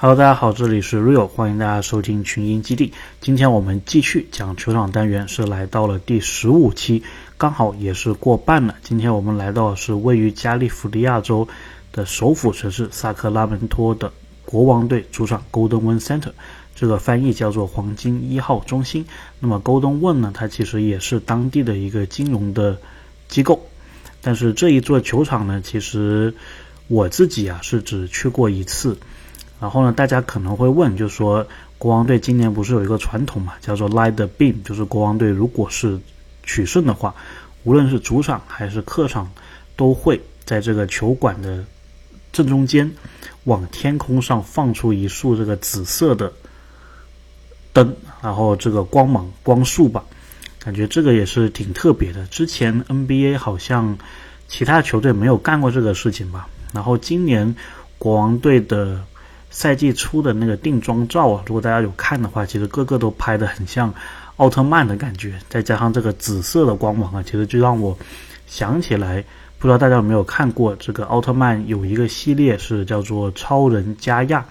Hello，大家好，这里是 Real，欢迎大家收听群英基地。今天我们继续讲球场单元，是来到了第十五期，刚好也是过半了。今天我们来到是位于加利福尼亚州的首府城市萨克拉门托的国王队主场 Golden One Center，这个翻译叫做黄金一号中心。那么 Golden One 呢，它其实也是当地的一个金融的机构，但是这一座球场呢，其实我自己啊是只去过一次。然后呢，大家可能会问，就是说国王队今年不是有一个传统嘛，叫做 Light the Beam，就是国王队如果是取胜的话，无论是主场还是客场，都会在这个球馆的正中间往天空上放出一束这个紫色的灯，然后这个光芒光束吧，感觉这个也是挺特别的。之前 NBA 好像其他球队没有干过这个事情吧，然后今年国王队的。赛季初的那个定妆照啊，如果大家有看的话，其实个个都拍的很像奥特曼的感觉，再加上这个紫色的光芒啊，其实就让我想起来，不知道大家有没有看过这个奥特曼有一个系列是叫做超人加亚，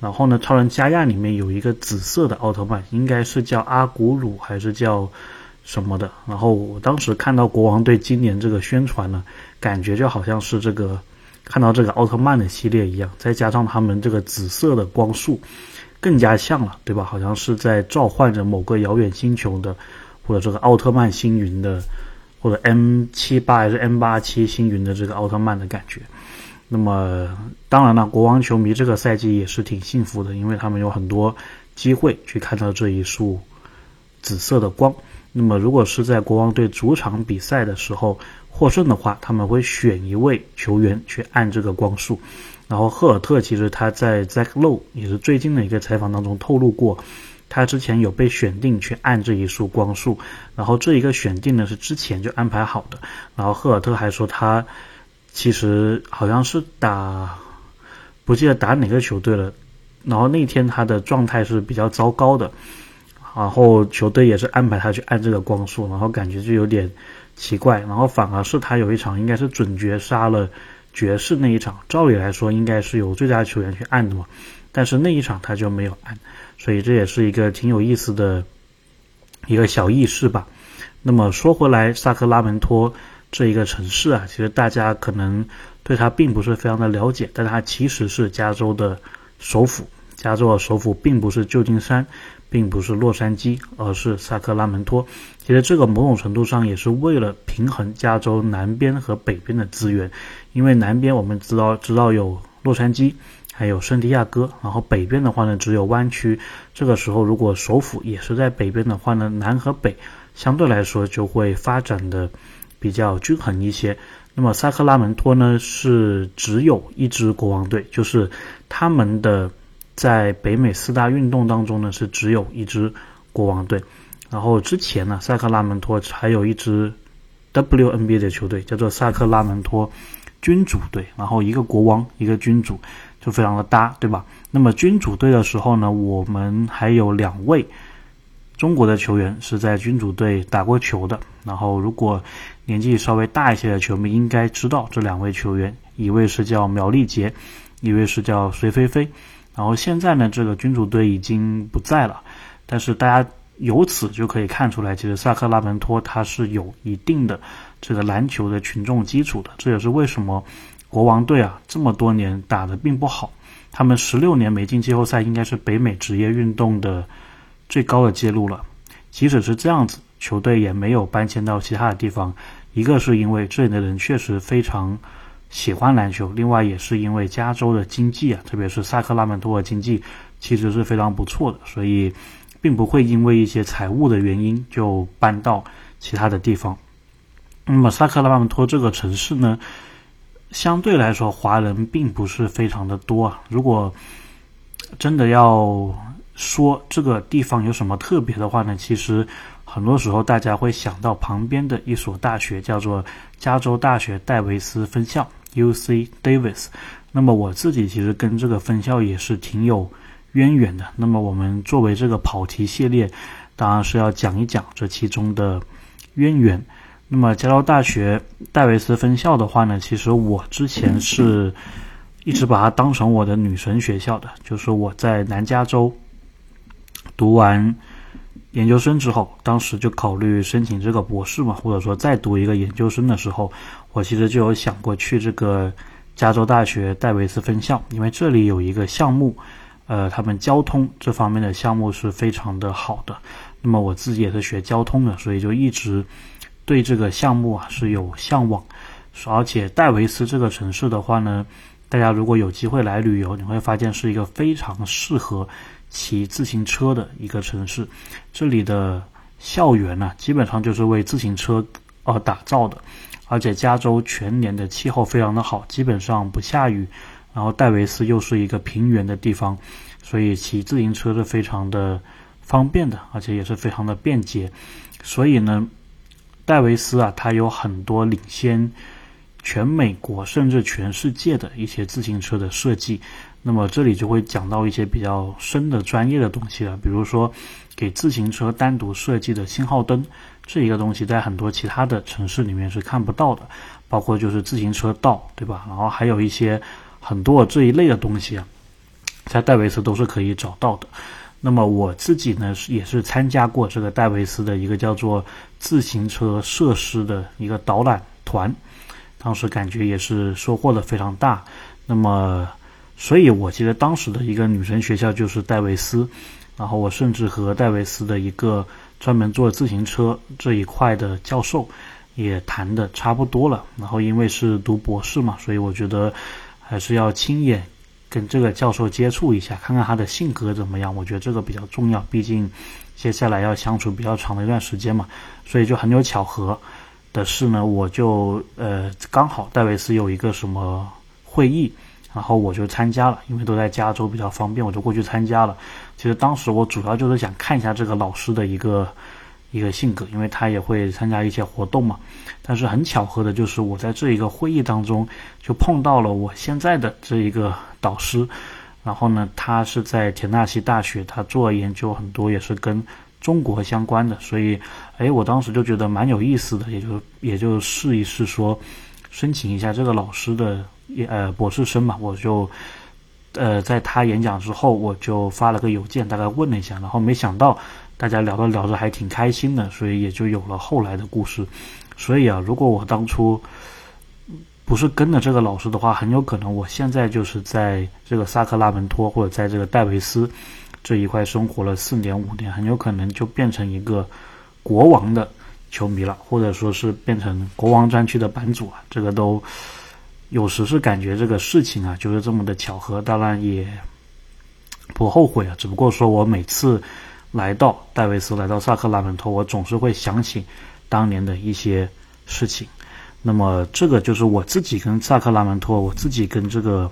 然后呢，超人加亚里面有一个紫色的奥特曼，应该是叫阿古鲁还是叫什么的，然后我当时看到国王队今年这个宣传呢，感觉就好像是这个。看到这个奥特曼的系列一样，再加上他们这个紫色的光束，更加像了，对吧？好像是在召唤着某个遥远星球的，或者这个奥特曼星云的，或者 M 七八还是 M 八七星云的这个奥特曼的感觉。那么，当然了，国王球迷这个赛季也是挺幸福的，因为他们有很多机会去看到这一束紫色的光。那么，如果是在国王队主场比赛的时候，获胜的话，他们会选一位球员去按这个光束。然后赫尔特其实他在 Zack Low 也是最近的一个采访当中透露过，他之前有被选定去按这一束光束。然后这一个选定呢是之前就安排好的。然后赫尔特还说他其实好像是打不记得打哪个球队了。然后那天他的状态是比较糟糕的，然后球队也是安排他去按这个光束，然后感觉就有点。奇怪，然后反而是他有一场应该是准绝杀了爵士那一场，照理来说应该是由最佳球员去按的嘛，但是那一场他就没有按，所以这也是一个挺有意思的一个小轶事吧。那么说回来，萨克拉门托这一个城市啊，其实大家可能对它并不是非常的了解，但它其实是加州的首府，加州的首府并不是旧金山。并不是洛杉矶，而是萨克拉门托。其实这个某种程度上也是为了平衡加州南边和北边的资源，因为南边我们知道知道有洛杉矶，还有圣地亚哥，然后北边的话呢只有湾区。这个时候如果首府也是在北边的话呢，南和北相对来说就会发展的比较均衡一些。那么萨克拉门托呢是只有一支国王队，就是他们的。在北美四大运动当中呢，是只有一支国王队。然后之前呢，萨克拉门托还有一支 WNBA 的球队，叫做萨克拉门托君主队。然后一个国王，一个君主，就非常的搭，对吧？那么君主队的时候呢，我们还有两位中国的球员是在君主队打过球的。然后如果年纪稍微大一些的球迷应该知道这两位球员，一位是叫苗丽杰，一位是叫隋菲菲。然后现在呢，这个君主队已经不在了，但是大家由此就可以看出来，其实萨克拉门托它是有一定的这个篮球的群众基础的。这也是为什么国王队啊这么多年打的并不好，他们十六年没进季后赛，应该是北美职业运动的最高的记录了。即使是这样子，球队也没有搬迁到其他的地方，一个是因为这里的人确实非常。喜欢篮球，另外也是因为加州的经济啊，特别是萨克拉门托的经济其实是非常不错的，所以并不会因为一些财务的原因就搬到其他的地方。那么萨克拉门托这个城市呢，相对来说华人并不是非常的多啊。如果真的要说这个地方有什么特别的话呢，其实。很多时候，大家会想到旁边的一所大学，叫做加州大学戴维斯分校 （U.C. Davis）。那么我自己其实跟这个分校也是挺有渊源的。那么我们作为这个跑题系列，当然是要讲一讲这其中的渊源。那么加州大学戴维斯分校的话呢，其实我之前是一直把它当成我的女神学校的，就是我在南加州读完研究生之后，当时就考虑申请这个博士嘛，或者说再读一个研究生的时候，我其实就有想过去这个加州大学戴维斯分校，因为这里有一个项目，呃，他们交通这方面的项目是非常的好的。那么我自己也是学交通的，所以就一直对这个项目啊是有向往。而且戴维斯这个城市的话呢，大家如果有机会来旅游，你会发现是一个非常适合骑自行车的一个城市。这里的校园呢，基本上就是为自行车而打造的。而且加州全年的气候非常的好，基本上不下雨。然后戴维斯又是一个平原的地方，所以骑自行车是非常的。方便的，而且也是非常的便捷，所以呢，戴维斯啊，它有很多领先全美国甚至全世界的一些自行车的设计。那么这里就会讲到一些比较深的专业的东西了，比如说给自行车单独设计的信号灯，这一个东西在很多其他的城市里面是看不到的，包括就是自行车道，对吧？然后还有一些很多这一类的东西啊，在戴维斯都是可以找到的。那么我自己呢，也是参加过这个戴维斯的一个叫做自行车设施的一个导览团，当时感觉也是收获的非常大。那么，所以我记得当时的一个女神学校就是戴维斯，然后我甚至和戴维斯的一个专门做自行车这一块的教授也谈的差不多了。然后因为是读博士嘛，所以我觉得还是要亲眼。跟这个教授接触一下，看看他的性格怎么样。我觉得这个比较重要，毕竟接下来要相处比较长的一段时间嘛。所以就很有巧合的是呢，我就呃刚好戴维斯有一个什么会议，然后我就参加了，因为都在加州比较方便，我就过去参加了。其实当时我主要就是想看一下这个老师的一个。一个性格，因为他也会参加一些活动嘛。但是很巧合的就是，我在这一个会议当中就碰到了我现在的这一个导师。然后呢，他是在田纳西大学，他做研究很多也是跟中国相关的。所以，哎，我当时就觉得蛮有意思的，也就也就试一试说申请一下这个老师的呃博士生嘛。我就呃在他演讲之后，我就发了个邮件，大概问了一下，然后没想到。大家聊着聊着还挺开心的，所以也就有了后来的故事。所以啊，如果我当初不是跟着这个老师的话，很有可能我现在就是在这个萨克拉门托或者在这个戴维斯这一块生活了四年五年，很有可能就变成一个国王的球迷了，或者说是变成国王专区的版主啊。这个都有时是感觉这个事情啊就是这么的巧合，当然也不后悔啊。只不过说我每次。来到戴维斯，来到萨克拉门托，我总是会想起当年的一些事情。那么，这个就是我自己跟萨克拉门托，我自己跟这个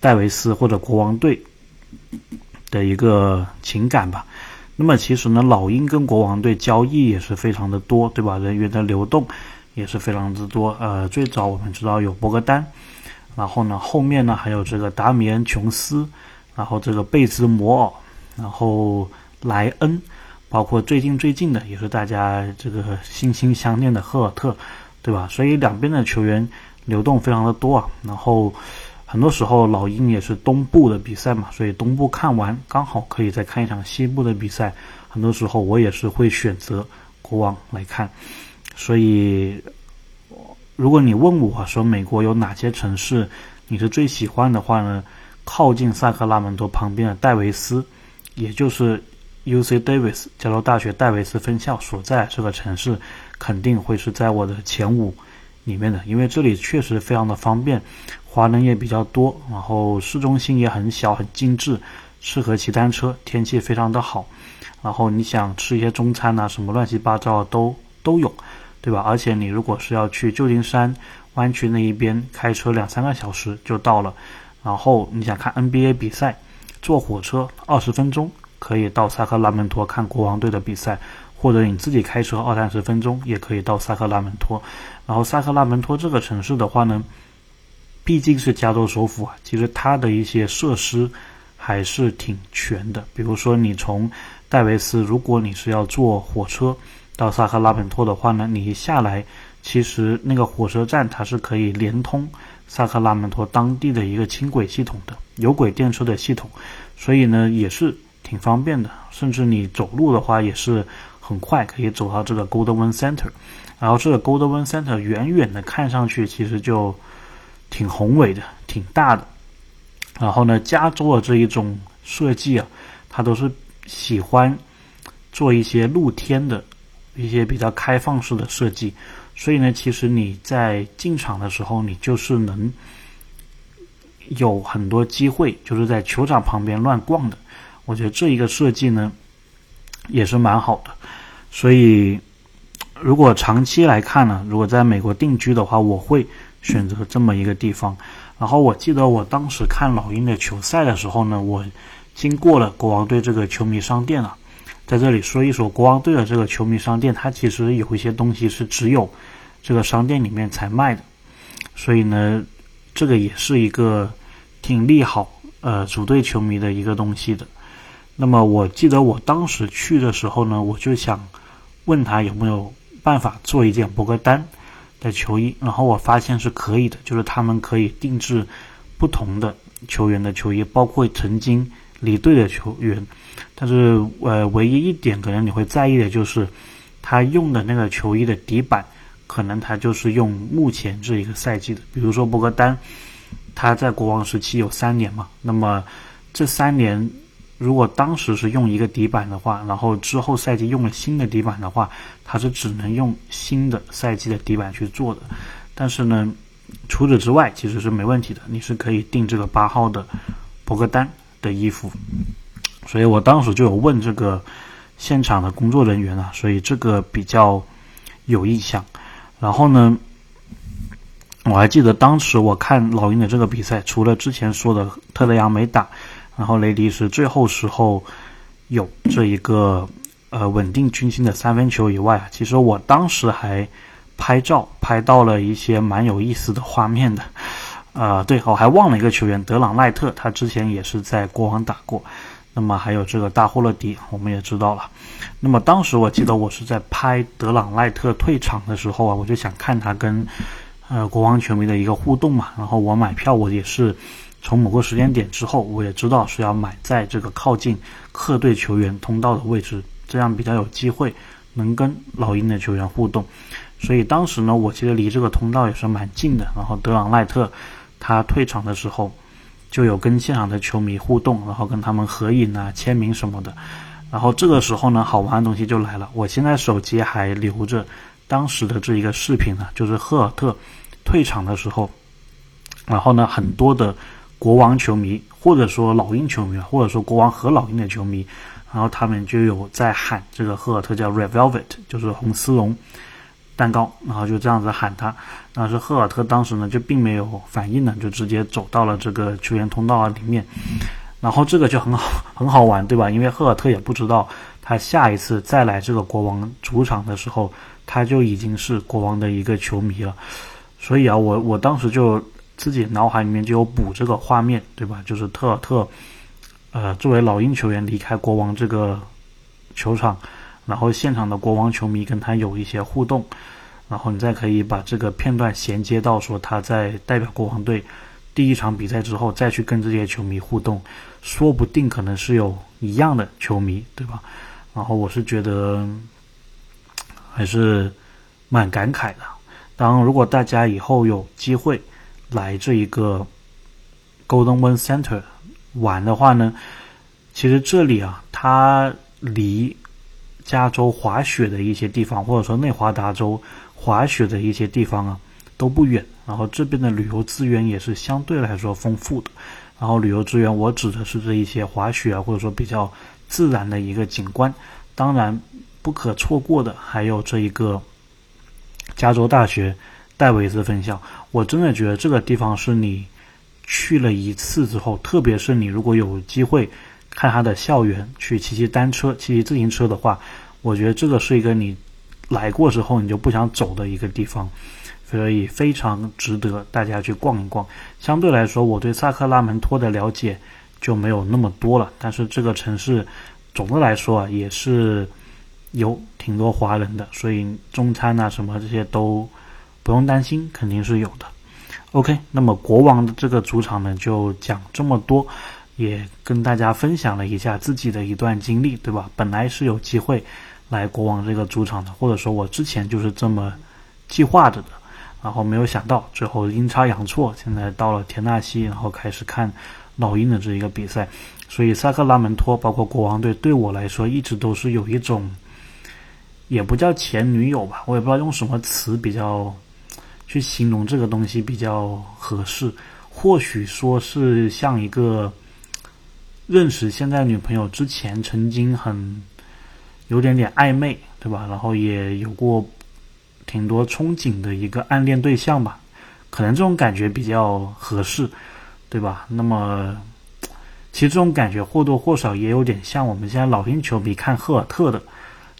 戴维斯或者国王队的一个情感吧。那么，其实呢，老鹰跟国王队交易也是非常的多，对吧？人员的流动也是非常之多。呃，最早我们知道有博格丹，然后呢，后面呢还有这个达米恩·琼斯，然后这个贝兹摩尔，然后。莱恩，包括最近最近的也是大家这个心心相念的赫尔特，对吧？所以两边的球员流动非常的多啊。然后很多时候老鹰也是东部的比赛嘛，所以东部看完刚好可以再看一场西部的比赛。很多时候我也是会选择国王来看。所以如果你问我说美国有哪些城市你是最喜欢的话呢？靠近萨克拉门多旁边的戴维斯，也就是。U C Davis 加州大学戴维斯分校所在这个城市，肯定会是在我的前五里面的，因为这里确实非常的方便，华人也比较多，然后市中心也很小很精致，适合骑单车，天气非常的好，然后你想吃一些中餐呐，什么乱七八糟都都有，对吧？而且你如果是要去旧金山湾区那一边，开车两三个小时就到了，然后你想看 N B A 比赛，坐火车二十分钟。可以到萨克拉门托看国王队的比赛，或者你自己开车二三十分钟也可以到萨克拉门托。然后萨克拉门托这个城市的话呢，毕竟是加州首府啊，其实它的一些设施还是挺全的。比如说你从戴维斯，如果你是要坐火车到萨克拉门托的话呢，你一下来，其实那个火车站它是可以连通萨克拉门托当地的一个轻轨系统的有轨电车的系统，所以呢也是挺方便的，甚至你走路的话也是很快可以走到这个 Golden Center。然后这个 Golden Center 远远的看上去其实就挺宏伟的，挺大的。然后呢，加州的这一种设计啊，它都是喜欢做一些露天的一些比较开放式的设计。所以呢，其实你在进场的时候，你就是能有很多机会，就是在球场旁边乱逛的。我觉得这一个设计呢，也是蛮好的。所以，如果长期来看呢，如果在美国定居的话，我会选择这么一个地方。然后我记得我当时看老鹰的球赛的时候呢，我经过了国王队这个球迷商店啊。在这里说一说国王队的这个球迷商店，它其实有一些东西是只有这个商店里面才卖的，所以呢，这个也是一个挺利好呃主队球迷的一个东西的。那么我记得我当时去的时候呢，我就想问他有没有办法做一件博格丹的球衣，然后我发现是可以的，就是他们可以定制不同的球员的球衣，包括曾经离队的球员。但是，呃，唯一一点可能你会在意的就是，他用的那个球衣的底板，可能他就是用目前这一个赛季的。比如说博格丹，他在国王时期有三年嘛，那么这三年如果当时是用一个底板的话，然后之后赛季用了新的底板的话，他是只能用新的赛季的底板去做的。但是呢，除此之外其实是没问题的，你是可以订这个八号的博格丹的衣服。所以我当时就有问这个现场的工作人员啊，所以这个比较有印象。然后呢，我还记得当时我看老鹰的这个比赛，除了之前说的特雷杨没打，然后雷迪是最后时候有这一个呃稳定军心的三分球以外啊，其实我当时还拍照拍到了一些蛮有意思的画面的。呃，对，我还忘了一个球员德朗赖特，他之前也是在国王打过。那么还有这个大霍勒迪，我们也知道了。那么当时我记得我是在拍德朗赖特退场的时候啊，我就想看他跟呃国王球迷的一个互动嘛。然后我买票，我也是从某个时间点之后，我也知道是要买在这个靠近客队球员通道的位置，这样比较有机会能跟老鹰的球员互动。所以当时呢，我其实离这个通道也是蛮近的。然后德朗赖特他退场的时候。就有跟现场的球迷互动，然后跟他们合影啊、签名什么的。然后这个时候呢，好玩的东西就来了。我现在手机还留着当时的这一个视频呢，就是赫尔特退场的时候。然后呢，很多的国王球迷，或者说老鹰球迷，或者说国王和老鹰的球迷，然后他们就有在喊这个赫尔特叫 Red Velvet，就是红丝绒。蛋糕，然后就这样子喊他，但是赫尔特当时呢就并没有反应呢，就直接走到了这个球员通道里面，然后这个就很好 很好玩，对吧？因为赫尔特也不知道他下一次再来这个国王主场的时候，他就已经是国王的一个球迷了，所以啊，我我当时就自己脑海里面就有补这个画面，对吧？就是特尔特，呃，作为老鹰球员离开国王这个球场。然后现场的国王球迷跟他有一些互动，然后你再可以把这个片段衔接到说他在代表国王队第一场比赛之后再去跟这些球迷互动，说不定可能是有一样的球迷，对吧？然后我是觉得还是蛮感慨的。当，如果大家以后有机会来这一个 Golden One Center 玩的话呢，其实这里啊，它离加州滑雪的一些地方，或者说内华达州滑雪的一些地方啊，都不远。然后这边的旅游资源也是相对来说丰富的。然后旅游资源，我指的是这一些滑雪啊，或者说比较自然的一个景观。当然，不可错过的还有这一个加州大学戴维斯分校。我真的觉得这个地方是你去了一次之后，特别是你如果有机会。看他的校园，去骑骑单车、骑骑自行车的话，我觉得这个是一个你来过之后你就不想走的一个地方，所以非常值得大家去逛一逛。相对来说，我对萨克拉门托的了解就没有那么多了，但是这个城市总的来说啊，也是有挺多华人的，所以中餐啊什么这些都不用担心，肯定是有的。OK，那么国王的这个主场呢，就讲这么多，也跟大家分享了一下自己的一段经历，对吧？本来是有机会来国王这个主场的，或者说我之前就是这么计划着的，然后没有想到最后阴差阳错，现在到了田纳西，然后开始看老鹰的这一个比赛，所以萨克拉门托包括国王队对我来说一直都是有一种，也不叫前女友吧，我也不知道用什么词比较。去形容这个东西比较合适，或许说是像一个认识现在女朋友之前曾经很有点点暧昧，对吧？然后也有过挺多憧憬的一个暗恋对象吧，可能这种感觉比较合适，对吧？那么其实这种感觉或多或少也有点像我们现在老鹰球迷看赫尔特的。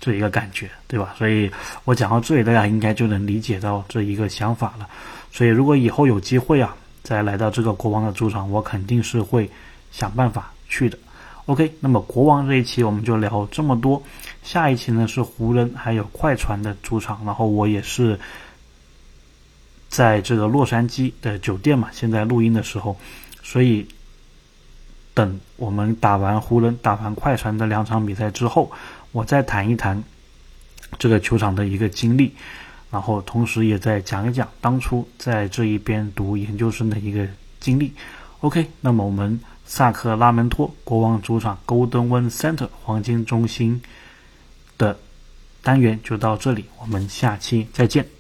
这一个感觉，对吧？所以我讲到这里，大家应该就能理解到这一个想法了。所以如果以后有机会啊，再来到这个国王的主场，我肯定是会想办法去的。OK，那么国王这一期我们就聊这么多。下一期呢是湖人还有快船的主场，然后我也是在这个洛杉矶的酒店嘛，现在录音的时候，所以等我们打完湖人、打完快船的两场比赛之后。我再谈一谈这个球场的一个经历，然后同时也在讲一讲当初在这一边读研究生的一个经历。OK，那么我们萨克拉门托国王主场 Golden One Center 黄金中心的单元就到这里，我们下期再见。